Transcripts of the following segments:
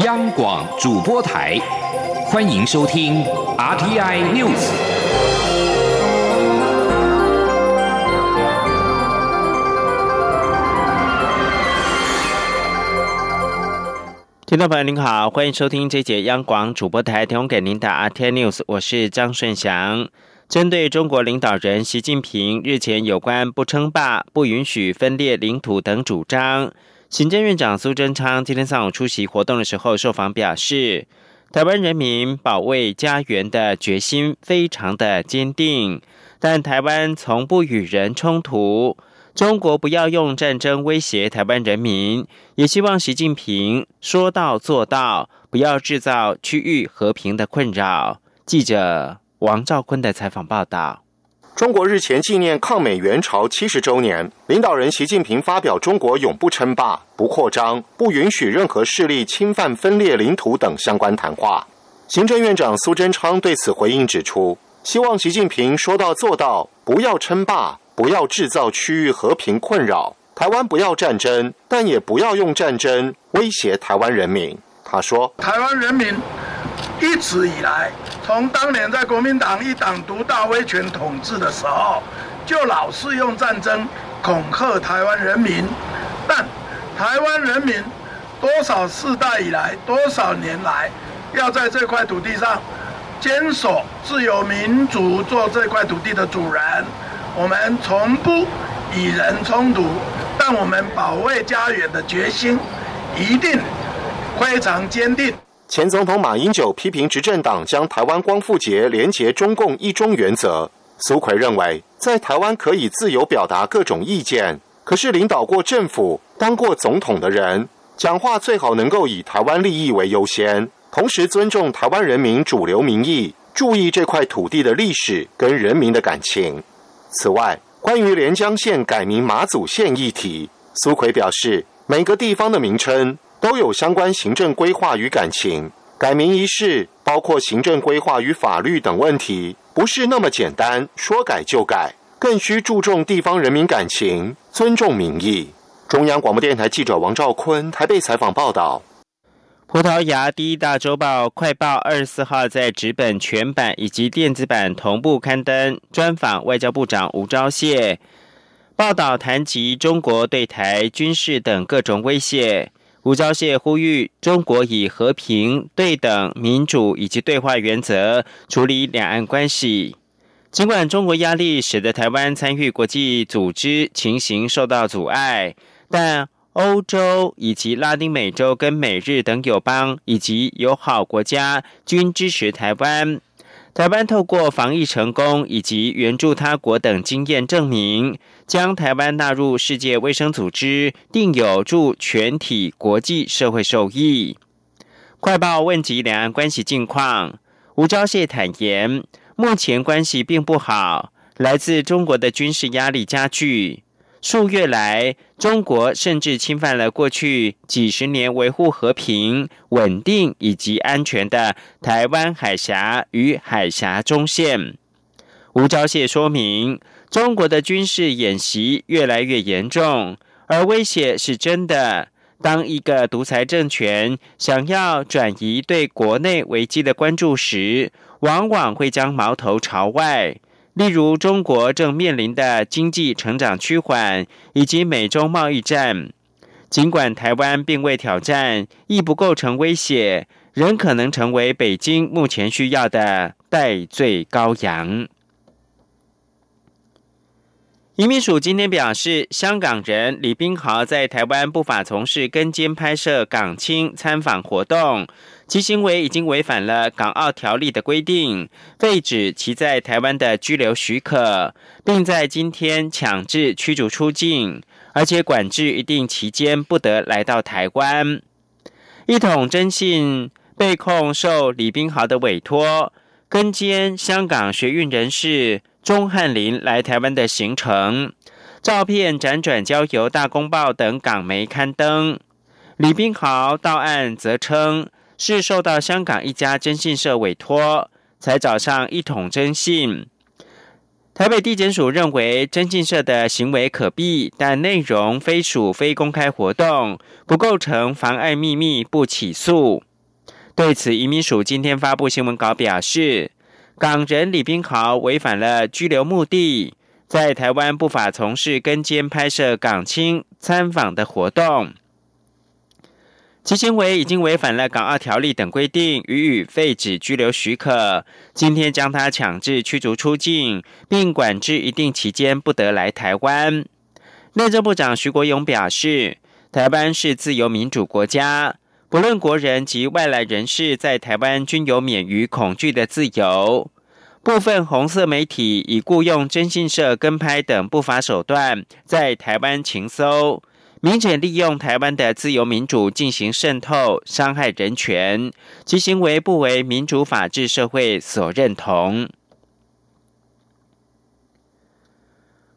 央广主播台，欢迎收听 RTI News。听众朋友您好，欢迎收听这节央广主播台提供给您的 RTI News，我是张顺祥。针对中国领导人习近平日前有关不称霸、不允许分裂领土等主张。行政院长苏贞昌今天上午出席活动的时候受访表示，台湾人民保卫家园的决心非常的坚定，但台湾从不与人冲突，中国不要用战争威胁台湾人民，也希望习近平说到做到，不要制造区域和平的困扰。记者王兆坤的采访报道。中国日前纪念抗美援朝七十周年，领导人习近平发表“中国永不称霸、不扩张、不允许任何势力侵犯分裂领土”等相关谈话。行政院长苏贞昌对此回应指出，希望习近平说到做到，不要称霸，不要制造区域和平困扰，台湾不要战争，但也不要用战争威胁台湾人民。他说：“台湾人民一直以来。”从当年在国民党一党独大威权统治的时候，就老是用战争恐吓台湾人民。但台湾人民多少世代以来、多少年来，要在这块土地上坚守自由民主，做这块土地的主人。我们从不与人冲突，但我们保卫家园的决心一定非常坚定。前总统马英九批评执政党将台湾光复节连结中共一中原则。苏奎认为，在台湾可以自由表达各种意见，可是领导过政府、当过总统的人，讲话最好能够以台湾利益为优先，同时尊重台湾人民主流民意，注意这块土地的历史跟人民的感情。此外，关于连江县改名马祖县议题，苏奎表示，每个地方的名称。都有相关行政规划与感情，改名一事包括行政规划与法律等问题，不是那么简单，说改就改，更需注重地方人民感情，尊重民意。中央广播电台记者王兆坤台北采访报道。葡萄牙第一大周报《快报》二十四号在纸本全版以及电子版同步刊登专访外交部长吴钊燮，报道谈及中国对台军事等各种威胁。吴钊燮呼吁中国以和平、对等、民主以及对话原则处理两岸关系。尽管中国压力使得台湾参与国际组织情形受到阻碍，但欧洲以及拉丁美洲跟美日等友邦以及友好国家均支持台湾。台湾透过防疫成功以及援助他国等经验证明，将台湾纳入世界卫生组织，定有助全体国际社会受益。快报问及两岸关系近况，吴钊燮坦言，目前关系并不好，来自中国的军事压力加剧。数月来，中国甚至侵犯了过去几十年维护和平、稳定以及安全的台湾海峡与海峡中线。吴钊燮说明，中国的军事演习越来越严重，而威胁是真的。当一个独裁政权想要转移对国内危机的关注时，往往会将矛头朝外。例如，中国正面临的经济成长趋缓，以及美中贸易战。尽管台湾并未挑战，亦不构成威胁，仍可能成为北京目前需要的代罪羔羊。移民署今天表示，香港人李冰豪在台湾不法从事跟监拍摄港青参访活动。其行为已经违反了港澳条例的规定，废止其在台湾的居留许可，并在今天强制驱逐出境，而且管制一定期间不得来到台湾。一统征信被控受李冰豪的委托，跟监香港学运人士钟汉林来台湾的行程，照片辗转交由大公报等港媒刊登。李冰豪到案则称。是受到香港一家征信社委托，才找上一统征信。台北地检署认为，征信社的行为可避，但内容非属非公开活动，不构成妨碍秘密，不起诉。对此，移民署今天发布新闻稿表示，港人李斌豪违反了居留目的，在台湾不法从事跟监拍摄港青参访的活动。其行为已经违反了港澳条例等规定，予以废止居留许可。今天将他强制驱逐出境，并管制一定期间不得来台湾。内政部长徐国勇表示，台湾是自由民主国家，不论国人及外来人士在台湾均有免于恐惧的自由。部分红色媒体以雇佣征信社跟拍等不法手段，在台湾情搜。明显利用台湾的自由民主进行渗透、伤害人权，其行为不为民主法治社会所认同。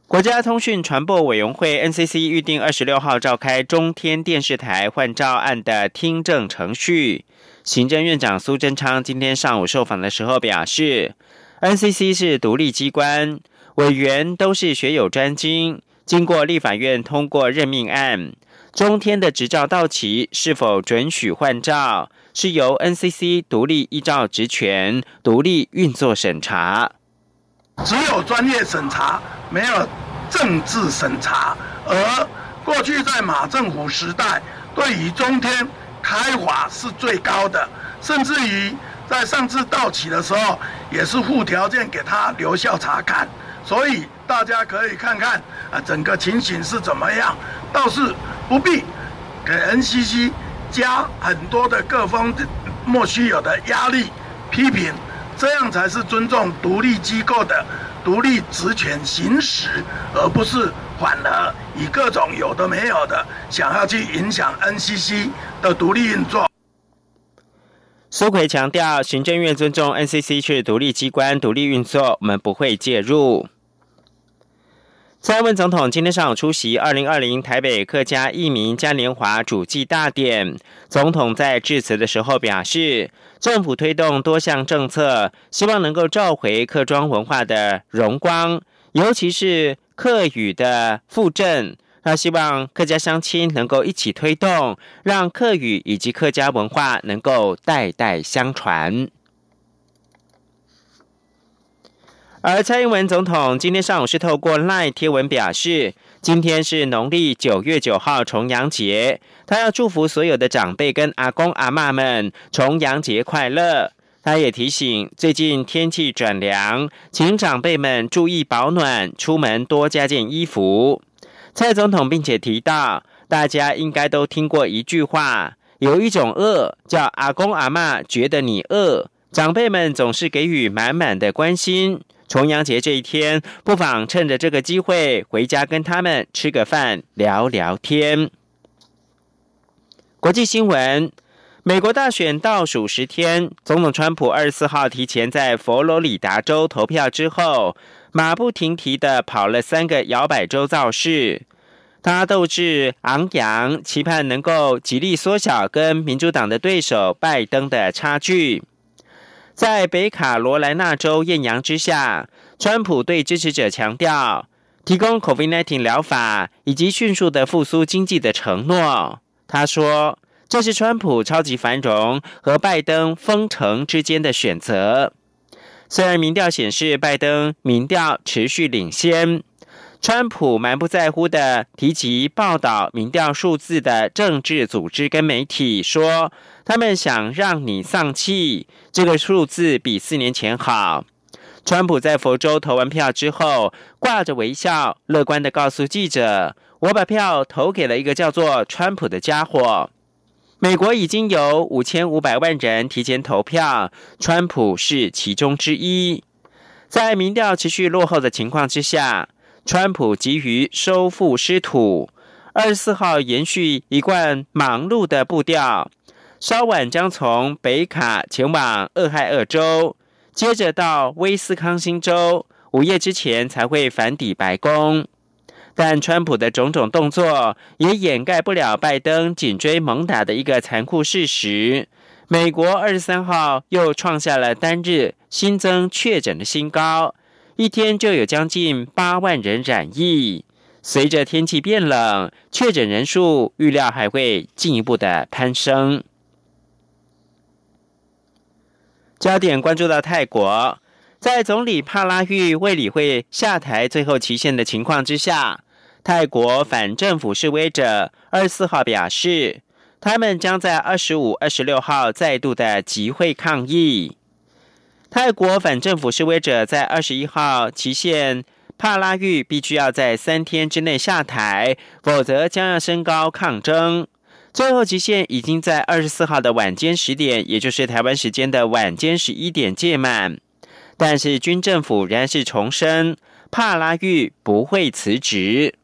国家通讯传播委员会 NCC 预定二十六号召开中天电视台换照案的听证程序。行政院长苏贞昌今天上午受访的时候表示，NCC 是独立机关，委员都是学有专精。经过立法院通过任命案，中天的执照到期是否准许换照，是由 NCC 独立依照职权独立运作审查。只有专业审查，没有政治审查。而过去在马政府时代，对于中天开罚是最高的，甚至于在上次到期的时候，也是附条件给他留校查看。所以大家可以看看啊，整个情形是怎么样，倒是不必给 NCC 加很多的各方莫须有的压力批评，这样才是尊重独立机构的独立职权行使，而不是反而以各种有的没有的想要去影响 NCC 的独立运作。苏奎强调，行政院尊重 NCC 是独立机关独立运作，我们不会介入。蔡英文总统今天上午出席二零二零台北客家义民嘉年华主祭大典。总统在致辞的时候表示，政府推动多项政策，希望能够召回客庄文化的荣光，尤其是客语的复振。他希望客家乡亲能够一起推动，让客语以及客家文化能够代代相传。而蔡英文总统今天上午是透过赖贴文表示，今天是农历九月九号重阳节，他要祝福所有的长辈跟阿公阿妈们重阳节快乐。他也提醒，最近天气转凉，请长辈们注意保暖，出门多加件衣服。蔡总统并且提到，大家应该都听过一句话，有一种饿叫阿公阿妈觉得你饿，长辈们总是给予满满的关心。重阳节这一天，不妨趁着这个机会回家跟他们吃个饭，聊聊天。国际新闻：美国大选倒数十天，总统川普二十四号提前在佛罗里达州投票之后，马不停蹄的跑了三个摇摆州造势，他斗志昂扬，期盼能够极力缩小跟民主党的对手拜登的差距。在北卡罗来纳州艳阳之下，川普对支持者强调提供 COVID-19 疗法以及迅速的复苏经济的承诺。他说：“这是川普超级繁荣和拜登封城之间的选择。”虽然民调显示拜登民调持续领先。川普蛮不在乎的提及报道民调数字的政治组织跟媒体说，他们想让你丧气，这个数字比四年前好。川普在佛州投完票之后，挂着微笑，乐观的告诉记者：“我把票投给了一个叫做川普的家伙。”美国已经有五千五百万人提前投票，川普是其中之一。在民调持续落后的情况之下。川普急于收复失土，二十四号延续一贯忙碌的步调，稍晚将从北卡前往俄亥俄州，接着到威斯康星州，午夜之前才会返抵白宫。但川普的种种动作也掩盖不了拜登紧追猛打的一个残酷事实：美国二十三号又创下了单日新增确诊的新高。一天就有将近八万人染疫。随着天气变冷，确诊人数预料还会进一步的攀升。焦点关注到泰国，在总理帕拉育未理会下台最后期限的情况之下，泰国反政府示威者二十四号表示，他们将在二十五、二十六号再度的集会抗议。泰国反政府示威者在二十一号期限，帕拉育必须要在三天之内下台，否则将要升高抗争。最后期限已经在二十四号的晚间十点，也就是台湾时间的晚间十一点届满。但是军政府仍然是重申，帕拉育不会辞职。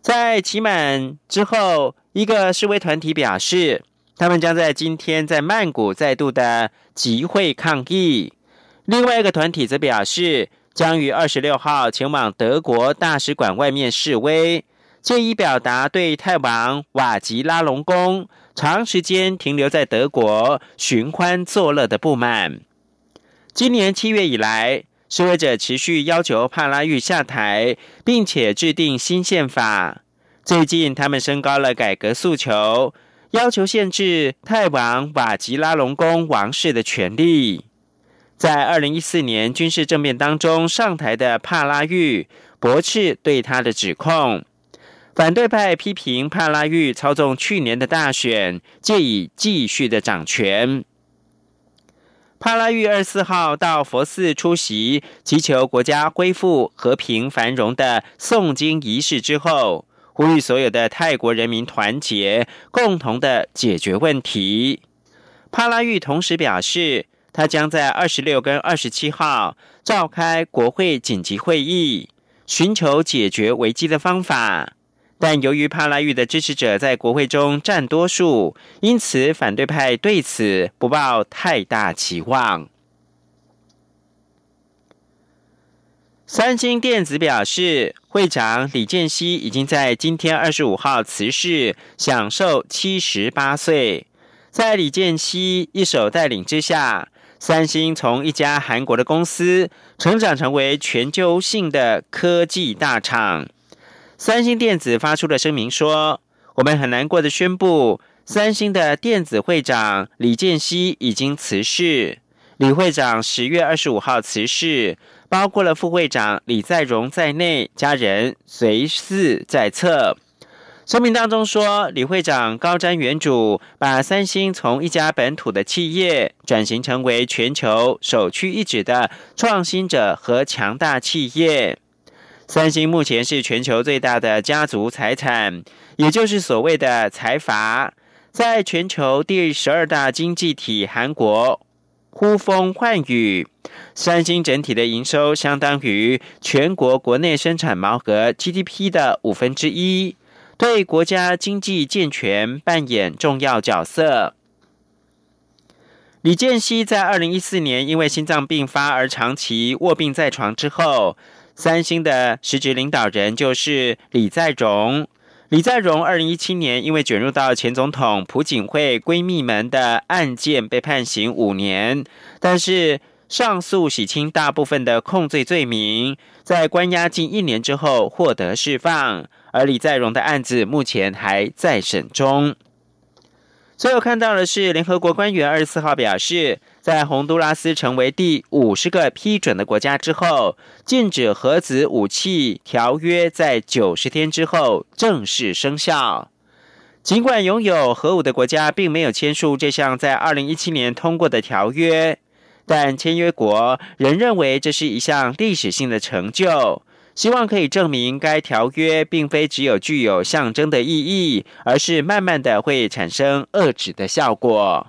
在期满之后，一个示威团体表示，他们将在今天在曼谷再度的集会抗议。另外一个团体则表示，将于二十六号前往德国大使馆外面示威。借以表达对泰王瓦吉拉隆功长时间停留在德国寻欢作乐的不满。今年七月以来，示威者持续要求帕拉育下台，并且制定新宪法。最近，他们升高了改革诉求，要求限制泰王瓦吉拉隆功王室的权利。在二零一四年军事政变当中上台的帕拉育驳斥对他的指控。反对派批评帕拉育操纵去年的大选，借以继续的掌权。帕拉育二十四号到佛寺出席祈求国家恢复和平繁荣的诵经仪式之后，呼吁所有的泰国人民团结，共同的解决问题。帕拉育同时表示，他将在二十六跟二十七号召开国会紧急会议，寻求解决危机的方法。但由于帕拉育的支持者在国会中占多数，因此反对派对此不抱太大期望。三星电子表示，会长李健熙已经在今天二十五号辞世，享受七十八岁。在李健熙一手带领之下，三星从一家韩国的公司成长成为全球性的科技大厂。三星电子发出了声明说：“我们很难过的宣布，三星的电子会长李健熙已经辞世。李会长十月二十五号辞世，包括了副会长李在镕在内，家人随侍在侧。”声明当中说：“李会长高瞻远瞩，把三星从一家本土的企业转型成为全球首屈一指的创新者和强大企业。”三星目前是全球最大的家族财产，也就是所谓的财阀，在全球第十二大经济体韩国呼风唤雨。三星整体的营收相当于全国国内生产毛额 GDP 的五分之一，对国家经济健全扮演重要角色。李健熙在二零一四年因为心脏病发而长期卧病在床之后。三星的实职领导人就是李在镕。李在镕二零一七年因为卷入到前总统朴槿惠闺蜜们的案件，被判刑五年，但是上诉洗清大部分的控罪罪名，在关押近一年之后获得释放。而李在镕的案子目前还在审中。最后看到的是，联合国官员二十四号表示。在洪都拉斯成为第五十个批准的国家之后，禁止核子武器条约在九十天之后正式生效。尽管拥有核武的国家并没有签署这项在二零一七年通过的条约，但签约国仍认为这是一项历史性的成就，希望可以证明该条约并非只有具有象征的意义，而是慢慢的会产生遏制的效果。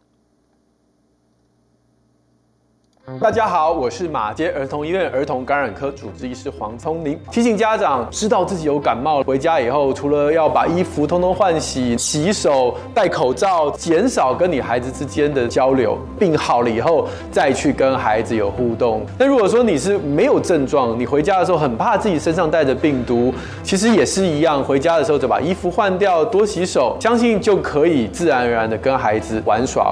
大家好，我是马街儿童医院儿童感染科主治医师黄聪林。提醒家长，知道自己有感冒，回家以后除了要把衣服通通换洗、洗手、戴口罩，减少跟你孩子之间的交流。病好了以后再去跟孩子有互动。那如果说你是没有症状，你回家的时候很怕自己身上带着病毒，其实也是一样，回家的时候就把衣服换掉，多洗手，相信就可以自然而然的跟孩子玩耍